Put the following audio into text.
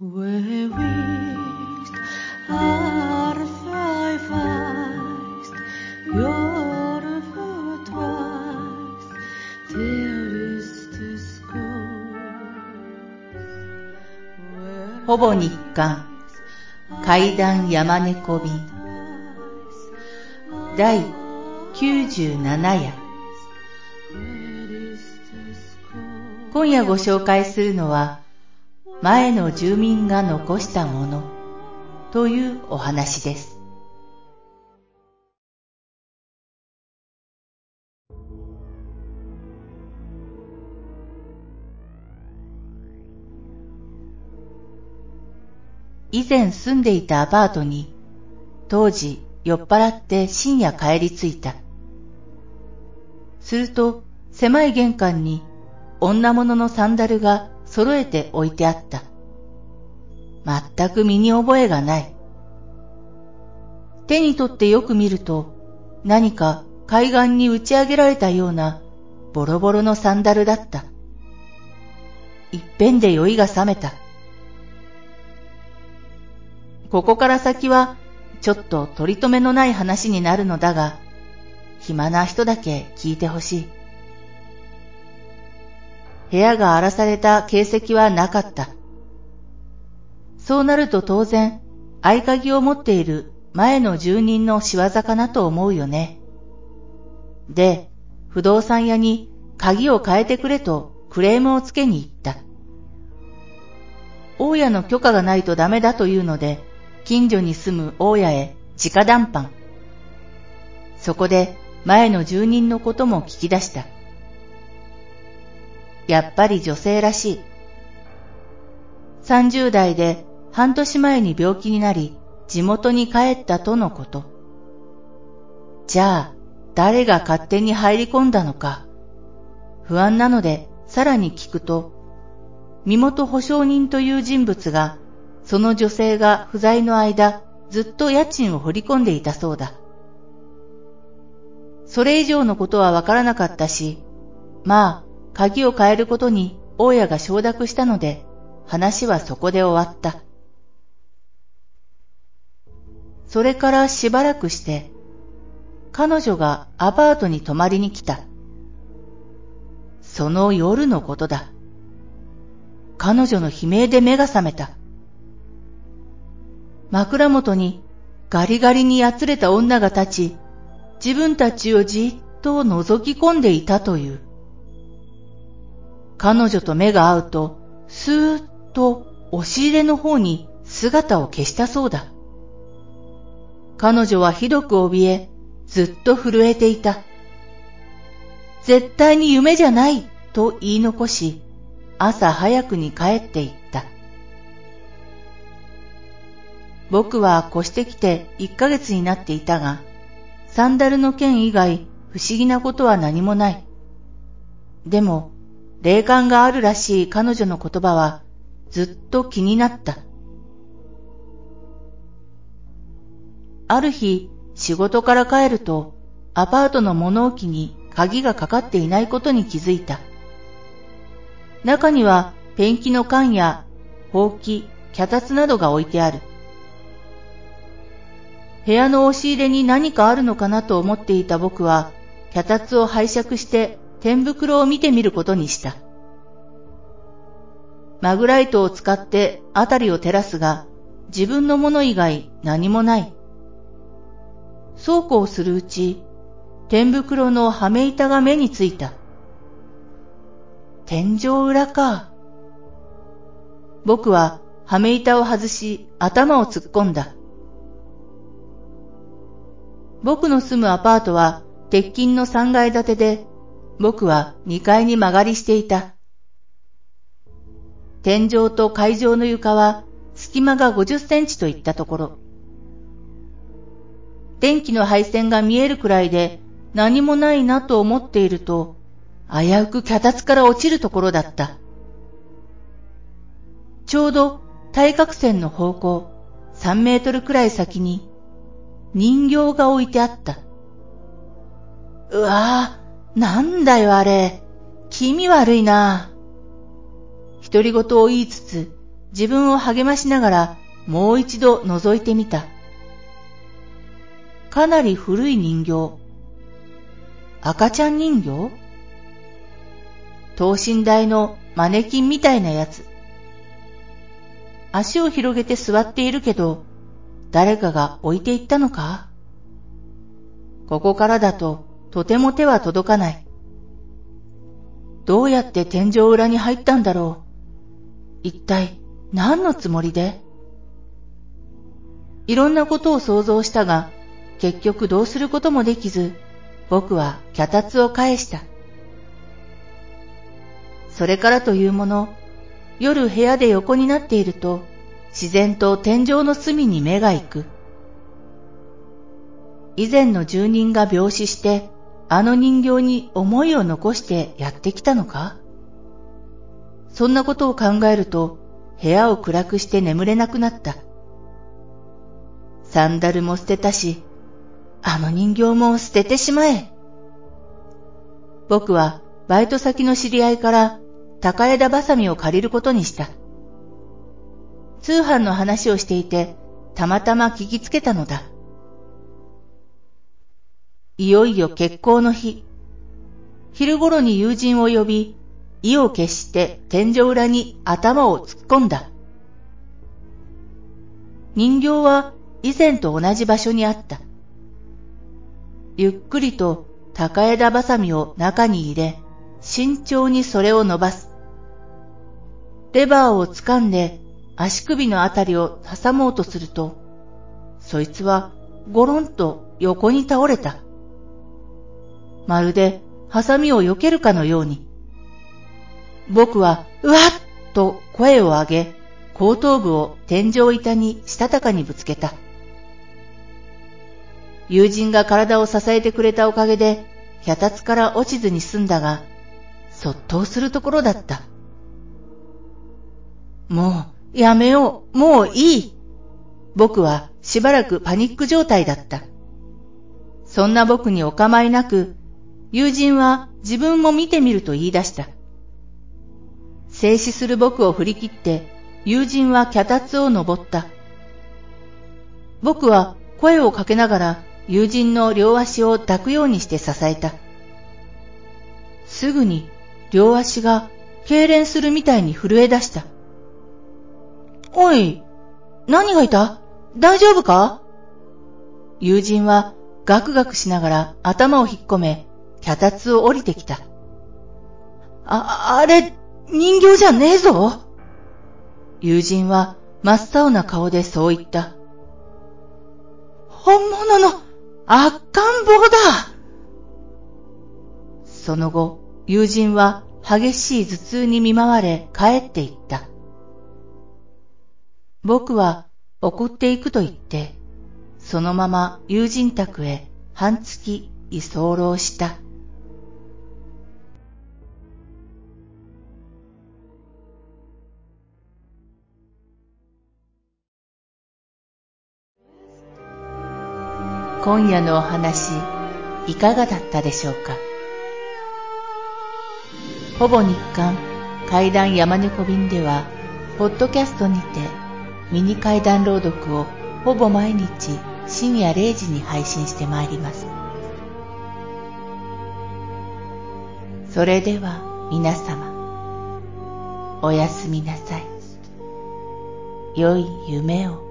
ほぼ日刊階段山猫便第97夜今夜ご紹介するのは前の住民が残したものというお話です。以前住んでいたアパートに当時酔っ払って深夜帰り着いた。すると狭い玄関に女物のサンダルが揃えて置いてあった。全く身に覚えがない。手に取ってよく見ると何か海岸に打ち上げられたようなボロボロのサンダルだった。いっぺんで酔いが覚めた。ここから先はちょっと取り留めのない話になるのだが、暇な人だけ聞いてほしい。部屋が荒らされた形跡はなかった。そうなると当然、合鍵を持っている前の住人の仕業かなと思うよね。で、不動産屋に鍵を変えてくれとクレームをつけに行った。大家の許可がないとダメだというので、近所に住む大家へ直談判。そこで前の住人のことも聞き出した。やっぱり女性らしい。30代で半年前に病気になり、地元に帰ったとのこと。じゃあ、誰が勝手に入り込んだのか。不安なので、さらに聞くと、身元保証人という人物が、その女性が不在の間、ずっと家賃を掘り込んでいたそうだ。それ以上のことはわからなかったし、まあ、鍵を変えることに大家が承諾したので、話はそこで終わった。それからしばらくして、彼女がアパートに泊まりに来た。その夜のことだ。彼女の悲鳴で目が覚めた。枕元にガリガリにやつれた女が立ち、自分たちをじっと覗き込んでいたという。彼女と目が合うと、スーッと押し入れの方に姿を消したそうだ。彼女はひどく怯え、ずっと震えていた。絶対に夢じゃないと言い残し、朝早くに帰って行った。僕は越してきて1ヶ月になっていたが、サンダルの件以外不思議なことは何もない。でも、霊感があるらしい彼女の言葉はずっと気になった。ある日、仕事から帰ると、アパートの物置に鍵がかかっていないことに気づいた。中にはペンキの缶や、ほうき、脚立などが置いてある。部屋の押し入れに何かあるのかなと思っていた僕は、脚立を拝借して天袋を見てみることにした。マグライトを使ってあたりを照らすが、自分のもの以外何もない。そうこうするうち、天袋のはめ板が目についた。天井裏か。僕ははめ板を外し頭を突っ込んだ。僕の住むアパートは鉄筋の3階建てで僕は2階に曲がりしていた。天井と階上の床は隙間が50センチといったところ。電気の配線が見えるくらいで何もないなと思っていると、危うく脚立から落ちるところだった。ちょうど対角線の方向3メートルくらい先に人形が置いてあった。うわぁ、なんだよあれ。気味悪いな。独り言を言いつつ、自分を励ましながらもう一度覗いてみた。かなり古い人形。赤ちゃん人形？等身大のマネキンみたいなやつ。足を広げて座っているけど、誰かが置いていったのか？ここからだととても手は届かない。どうやって天井裏に入ったんだろう。一体何のつもりで？いろんなことを想像したが、結局どうすることもできず、僕は脚立を返した。それからというもの、夜部屋で横になっていると、自然と天井の隅に目が行く。以前の住人が病死して、あの人形に思いを残してやってきたのか？そんなことを考えると、部屋を暗くして眠れなくなった。サンダルも捨てたし、あの人形も捨ててしまえ。僕はバイト先の知り合いから高枝バサミを借りることにした。通販の話をしていて、たまたま聞きつけたのだ。いよいよ結婚の日。昼頃に友人を呼び、意を決して天井裏に頭を突っ込んだ。人形は以前と同じ場所にあった。ゆっくりと高枝バサミを中に入れ、慎重にそれを伸ばす。レバーを掴んで足首のあたりを挟もうとすると、そいつはゴロンと横に倒れた。まるでハサミを避けるかのように。僕は、うわっと声を上げ、後頭部を天井板にしたたかにぶつけた。友人が体を支えてくれたおかげで、脚立から落ちずに済んだが、そっとするところだった。もう、やめよう、もういい。僕はしばらくパニック状態だった。そんな僕にお構いなく、友人は自分も見てみると言い出した。静止する僕を振り切って、友人は脚立を登った。僕は声をかけながら友人の両足を抱くようにして支えた。すぐに両足が痙攣するみたいに震え出した。おい、何がいた？大丈夫か？友人はガクガクしながら頭を引っ込め、脚立を降りてきた。あ、あれ、人形じゃねえぞ友人は真っ青な顔でそう言った。本物の赤ん坊だその後、友人は激しい頭痛に見舞われ帰っていった。僕は送っていくと言って、そのまま友人宅へ半月居候した。今夜のお話いかがだったでしょうか？ほぼ日刊怪談山猫便ではポッドキャストにてミニ怪談朗読をほぼ毎日深夜0時に配信してまいります。それでは皆様おやすみなさい。良い夢を。